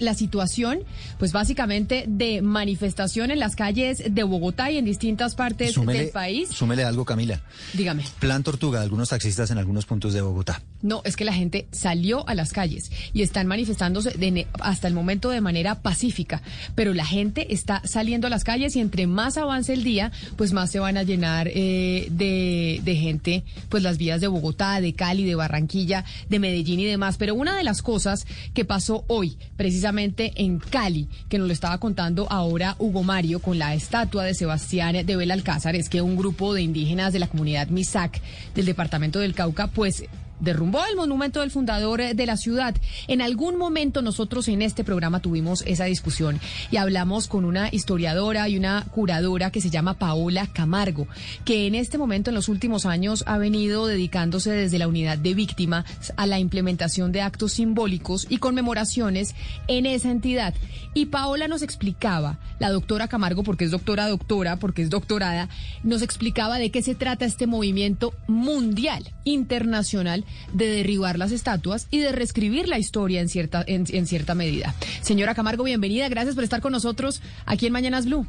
La situación, pues básicamente de manifestación en las calles de Bogotá y en distintas partes del país. Súmele algo, Camila. Dígame. Plan tortuga de algunos taxistas en algunos puntos de Bogotá. No, es que la gente salió a las calles y están manifestándose de, hasta el momento de manera pacífica, pero la gente está saliendo a las calles y entre más avance el día, pues más se van a llenar eh, de, de gente, pues las vías de Bogotá, de Cali, de Barranquilla, de Medellín y demás. Pero una de las cosas que pasó hoy, precisamente en Cali, que nos lo estaba contando ahora Hugo Mario con la estatua de Sebastián de Belalcázar, es que un grupo de indígenas de la comunidad Misac del departamento del Cauca, pues derrumbó el monumento del fundador eh, de la ciudad. En algún momento nosotros en este programa tuvimos esa discusión y hablamos con una historiadora y una curadora que se llama Paola Camargo, que en este momento, en los últimos años, ha venido dedicándose desde la unidad de víctimas a la implementación de actos simbólicos y conmemoraciones en esa entidad. Y Paola nos explicaba, la doctora Camargo, porque es doctora doctora, porque es doctorada, nos explicaba de qué se trata este movimiento mundial, internacional, de derribar las estatuas y de reescribir la historia en cierta, en, cierta medida. Señora Camargo, bienvenida. Gracias por estar con nosotros aquí en Mañanas Blue.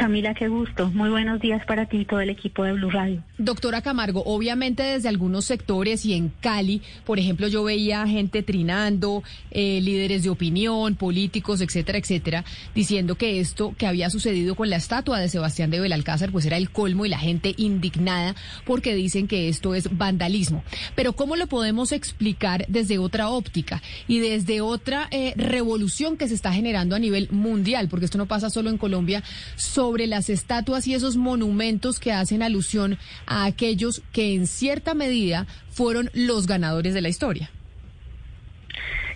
Camila, qué gusto. Muy buenos días para ti y todo el equipo de Blue Radio. Doctora Camargo, obviamente desde algunos sectores y en Cali, por ejemplo, yo veía gente trinando, eh, líderes de opinión, políticos, etcétera, etcétera, diciendo que esto que había sucedido con la estatua de Sebastián de Belalcázar, pues era el colmo y la gente indignada porque dicen que esto es vandalismo. Pero ¿cómo lo podemos explicar desde otra óptica y desde otra eh, revolución que se está generando a nivel mundial? Porque esto no pasa solo en Colombia sobre las estatuas y esos monumentos que hacen alusión a aquellos que en cierta medida fueron los ganadores de la historia.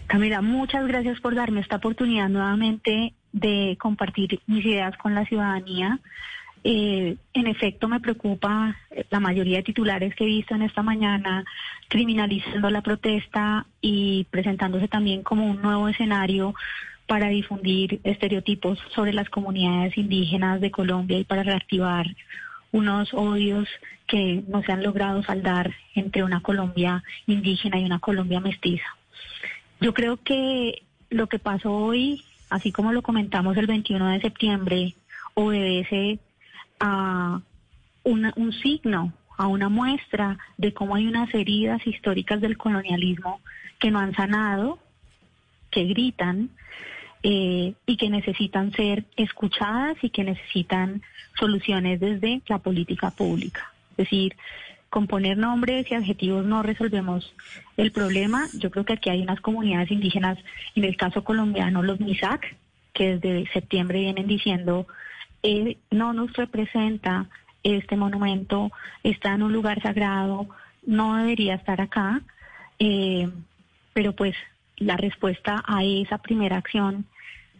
Camila, muchas gracias por darme esta oportunidad nuevamente de compartir mis ideas con la ciudadanía. Eh, en efecto, me preocupa eh, la mayoría de titulares que he visto en esta mañana criminalizando la protesta y presentándose también como un nuevo escenario para difundir estereotipos sobre las comunidades indígenas de Colombia y para reactivar unos odios que no se han logrado saldar entre una Colombia indígena y una Colombia mestiza. Yo creo que lo que pasó hoy, así como lo comentamos el 21 de septiembre, obedece a un signo, a una muestra de cómo hay unas heridas históricas del colonialismo que no han sanado, que gritan eh, y que necesitan ser escuchadas y que necesitan soluciones desde la política pública. Es decir, con poner nombres y adjetivos no resolvemos el problema. Yo creo que aquí hay unas comunidades indígenas, en el caso colombiano, los MISAC, que desde septiembre vienen diciendo, eh, no nos representa este monumento, está en un lugar sagrado, no debería estar acá, eh, pero pues la respuesta a esa primera acción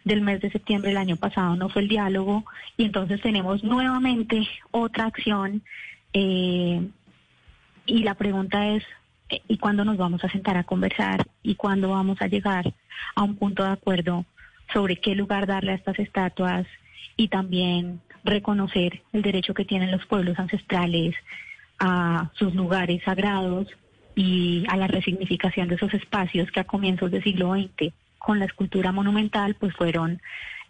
del mes de septiembre del año pasado no fue el diálogo y entonces tenemos nuevamente otra acción eh, y la pregunta es eh, ¿y cuándo nos vamos a sentar a conversar y cuándo vamos a llegar a un punto de acuerdo sobre qué lugar darle a estas estatuas y también reconocer el derecho que tienen los pueblos ancestrales a sus lugares sagrados y a la resignificación de esos espacios que a comienzos del siglo XX con la escultura monumental pues fueron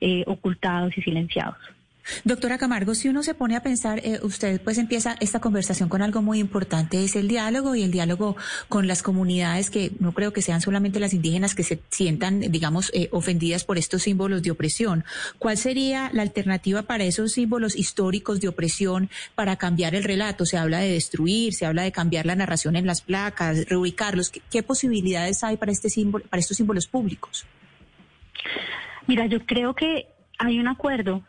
eh, ocultados y silenciados. Doctora Camargo, si uno se pone a pensar, eh, usted pues empieza esta conversación con algo muy importante, es el diálogo y el diálogo con las comunidades que no creo que sean solamente las indígenas que se sientan, digamos, eh, ofendidas por estos símbolos de opresión. ¿Cuál sería la alternativa para esos símbolos históricos de opresión para cambiar el relato? Se habla de destruir, se habla de cambiar la narración en las placas, reubicarlos. ¿Qué, qué posibilidades hay para, este símbolo, para estos símbolos públicos? Mira, yo creo que hay un acuerdo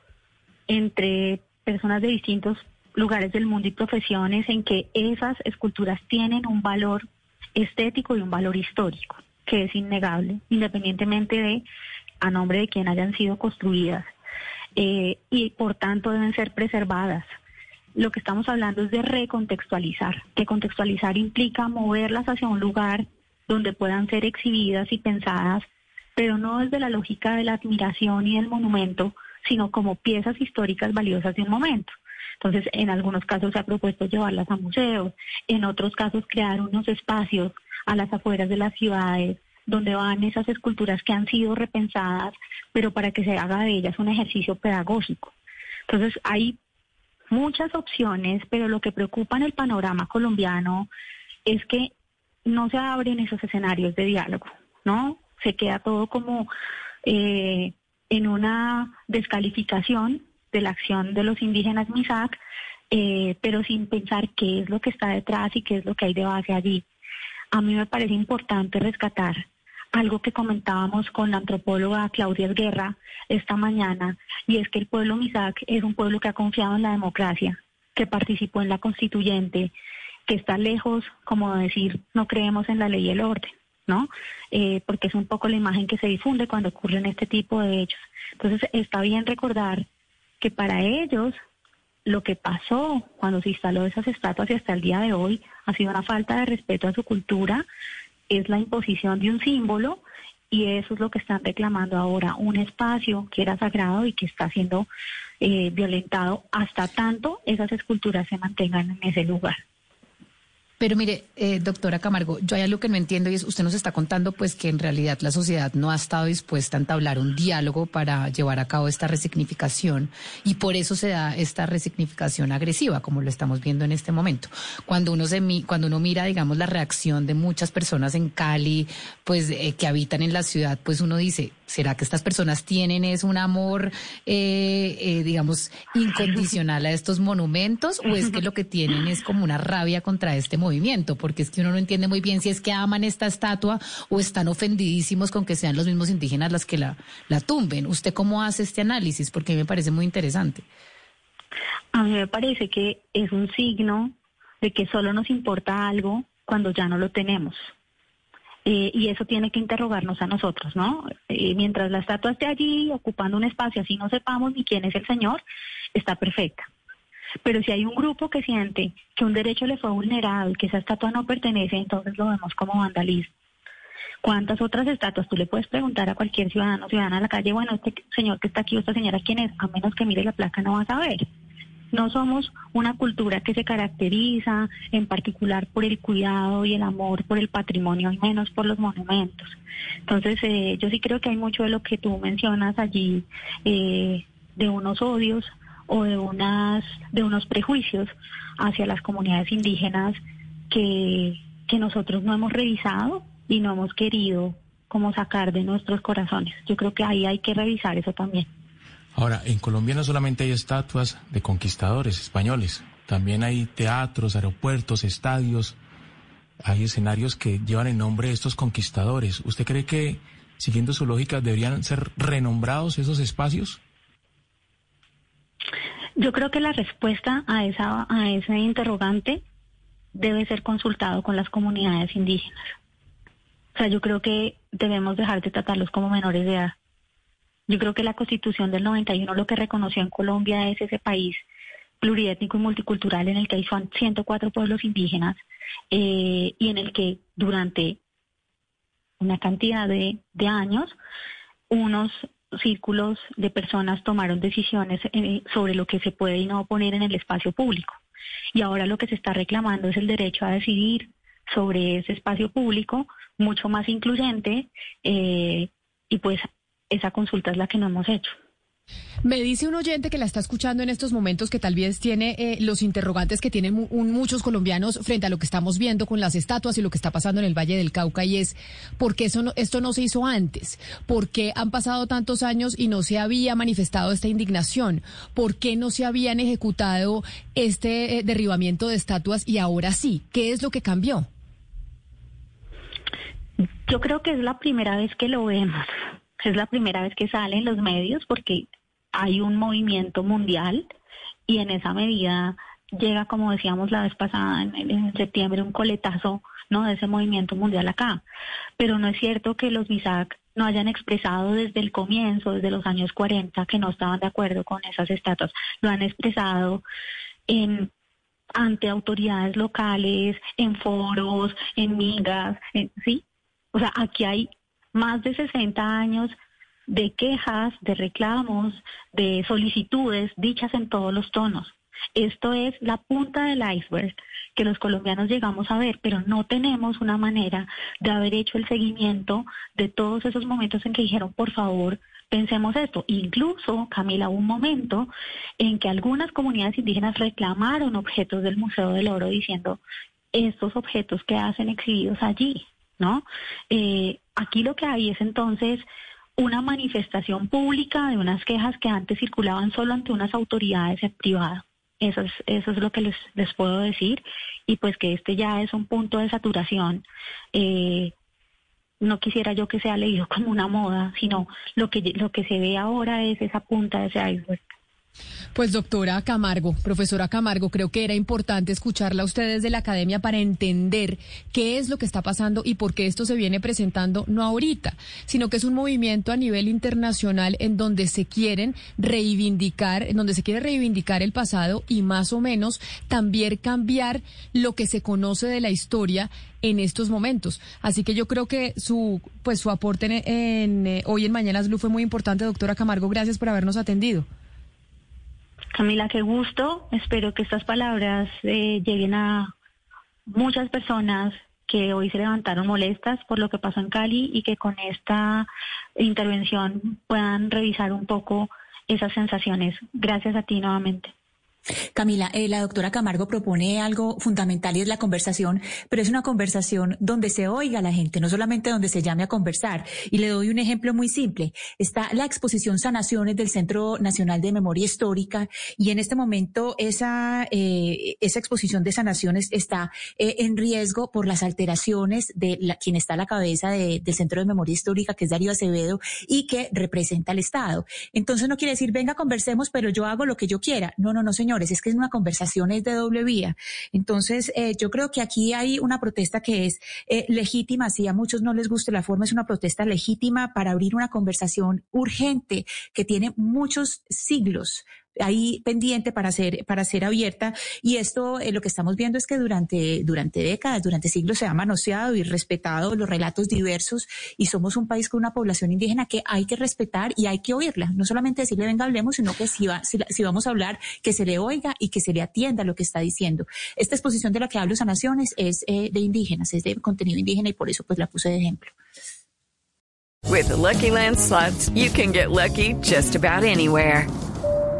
entre personas de distintos lugares del mundo y profesiones en que esas esculturas tienen un valor estético y un valor histórico. que es innegable, independientemente de a nombre de quién hayan sido construidas eh, y por tanto deben ser preservadas. Lo que estamos hablando es de recontextualizar. Recontextualizar implica moverlas hacia un lugar donde puedan ser exhibidas y pensadas, pero no desde la lógica de la admiración y del monumento, sino como piezas históricas valiosas de un momento. Entonces, en algunos casos se ha propuesto llevarlas a museos, en otros casos crear unos espacios a las afueras de las ciudades donde van esas esculturas que han sido repensadas, pero para que se haga de ellas un ejercicio pedagógico. Entonces, hay muchas opciones, pero lo que preocupa en el panorama colombiano es que no se abren esos escenarios de diálogo, ¿no? Se queda todo como eh, en una descalificación de la acción de los indígenas MISAC, eh, pero sin pensar qué es lo que está detrás y qué es lo que hay de base allí. A mí me parece importante rescatar algo que comentábamos con la antropóloga Claudia Guerra esta mañana, y es que el pueblo MISAC es un pueblo que ha confiado en la democracia, que participó en la constituyente, que está lejos, como decir, no creemos en la ley y el orden. ¿No? Eh, porque es un poco la imagen que se difunde cuando ocurren este tipo de hechos. Entonces, está bien recordar que para ellos lo que pasó cuando se instaló esas estatuas y hasta el día de hoy ha sido una falta de respeto a su cultura, es la imposición de un símbolo y eso es lo que están reclamando ahora, un espacio que era sagrado y que está siendo eh, violentado hasta tanto esas esculturas se mantengan en ese lugar. Pero mire, eh, doctora Camargo, yo hay algo que no entiendo y es, usted nos está contando pues que en realidad la sociedad no ha estado dispuesta a entablar un diálogo para llevar a cabo esta resignificación y por eso se da esta resignificación agresiva, como lo estamos viendo en este momento. Cuando uno se cuando uno mira, digamos, la reacción de muchas personas en Cali, pues eh, que habitan en la ciudad, pues uno dice, ¿será que estas personas tienen es un amor, eh, eh, digamos, incondicional a estos monumentos o es que lo que tienen es como una rabia contra este movimiento, porque es que uno no entiende muy bien si es que aman esta estatua o están ofendidísimos con que sean los mismos indígenas las que la, la tumben. ¿Usted cómo hace este análisis? Porque me parece muy interesante. A mí me parece que es un signo de que solo nos importa algo cuando ya no lo tenemos. Eh, y eso tiene que interrogarnos a nosotros, ¿no? Eh, mientras la estatua esté allí ocupando un espacio, así no sepamos ni quién es el Señor, está perfecta. Pero si hay un grupo que siente que un derecho le fue vulnerado y que esa estatua no pertenece, entonces lo vemos como vandalismo. ¿Cuántas otras estatuas? Tú le puedes preguntar a cualquier ciudadano, ciudadana a la calle, bueno, este señor que está aquí esta señora, ¿quién es? A menos que mire la placa no vas a ver. No somos una cultura que se caracteriza en particular por el cuidado y el amor por el patrimonio y menos por los monumentos. Entonces, eh, yo sí creo que hay mucho de lo que tú mencionas allí, eh, de unos odios o de unas de unos prejuicios hacia las comunidades indígenas que, que nosotros no hemos revisado y no hemos querido como sacar de nuestros corazones. Yo creo que ahí hay que revisar eso también. Ahora, en Colombia no solamente hay estatuas de conquistadores españoles, también hay teatros, aeropuertos, estadios, hay escenarios que llevan el nombre de estos conquistadores. ¿Usted cree que, siguiendo su lógica, deberían ser renombrados esos espacios? Yo creo que la respuesta a esa a ese interrogante debe ser consultado con las comunidades indígenas. O sea, yo creo que debemos dejar de tratarlos como menores de edad. Yo creo que la Constitución del 91 lo que reconoció en Colombia es ese país pluriétnico y multicultural en el que hay 104 pueblos indígenas eh, y en el que durante una cantidad de, de años unos círculos de personas tomaron decisiones eh, sobre lo que se puede y no poner en el espacio público. Y ahora lo que se está reclamando es el derecho a decidir sobre ese espacio público mucho más incluyente eh, y pues esa consulta es la que no hemos hecho. Me dice un oyente que la está escuchando en estos momentos que tal vez tiene eh, los interrogantes que tienen muchos colombianos frente a lo que estamos viendo con las estatuas y lo que está pasando en el Valle del Cauca y es ¿por qué eso esto no se hizo antes? ¿Por qué han pasado tantos años y no se había manifestado esta indignación? ¿Por qué no se habían ejecutado este eh, derribamiento de estatuas y ahora sí? ¿Qué es lo que cambió? Yo creo que es la primera vez que lo vemos. Es la primera vez que sale en los medios porque hay un movimiento mundial y en esa medida llega, como decíamos la vez pasada, en, septiembre, un coletazo ¿no? De ese movimiento mundial acá. Pero no es cierto que los MISAC no hayan expresado desde el comienzo, desde los años 40, que no estaban de acuerdo con esas estatuas. Lo han expresado en ante autoridades locales, en foros, en migas, ¿sí? O sea, aquí hay más de 60 años de quejas, de reclamos, de solicitudes dichas en todos los tonos. Esto es la punta del iceberg que los colombianos llegamos a ver, pero no tenemos una manera de haber hecho el seguimiento de todos esos momentos en que dijeron, por favor, pensemos esto. Incluso, Camila, hubo un momento en que algunas comunidades indígenas reclamaron objetos del Museo del Oro diciendo, estos objetos que hacen exhibidos allí, ¿no? Eh, aquí lo que hay es entonces una manifestación pública de unas quejas que antes circulaban solo ante unas autoridades en privado. Eso es, eso es lo que les, les puedo decir. Y pues que este ya es un punto de saturación. Eh, no quisiera yo que sea leído como una moda, sino lo que, lo que se ve ahora es esa punta de ese iceberg. Pues doctora Camargo, profesora Camargo, creo que era importante escucharla a ustedes de la academia para entender qué es lo que está pasando y por qué esto se viene presentando no ahorita, sino que es un movimiento a nivel internacional en donde se quieren reivindicar, en donde se quiere reivindicar el pasado y más o menos también cambiar lo que se conoce de la historia en estos momentos. Así que yo creo que su pues su aporte en, eh, hoy en Mañanas Blue fue muy importante, doctora Camargo. Gracias por habernos atendido. Camila, qué gusto. Espero que estas palabras eh, lleguen a muchas personas que hoy se levantaron molestas por lo que pasó en Cali y que con esta intervención puedan revisar un poco esas sensaciones. Gracias a ti nuevamente. Camila, eh, la doctora Camargo propone algo fundamental y es la conversación, pero es una conversación donde se oiga la gente, no solamente donde se llame a conversar. Y le doy un ejemplo muy simple. Está la exposición Sanaciones del Centro Nacional de Memoria Histórica y en este momento esa, eh, esa exposición de sanaciones está eh, en riesgo por las alteraciones de la, quien está a la cabeza del Centro de Memoria Histórica, que es Darío Acevedo, y que representa al Estado. Entonces no quiere decir, venga, conversemos, pero yo hago lo que yo quiera. No, no, no, señor es que es una conversación es de doble vía. Entonces, eh, yo creo que aquí hay una protesta que es eh, legítima, si a muchos no les guste la forma, es una protesta legítima para abrir una conversación urgente que tiene muchos siglos ahí pendiente para ser, para ser abierta. Y esto eh, lo que estamos viendo es que durante, durante décadas, durante siglos se ha manoseado y respetado los relatos diversos y somos un país con una población indígena que hay que respetar y hay que oírla. No solamente decirle venga, hablemos, sino que si, va, si, vamos a hablar, que se le oiga y que se le atienda lo que está diciendo. Esta exposición de la que hablo, Sanaciones, es eh, de indígenas, es de contenido indígena y por eso pues la puse de ejemplo. With Lucky Land slots, you can get lucky just about anywhere.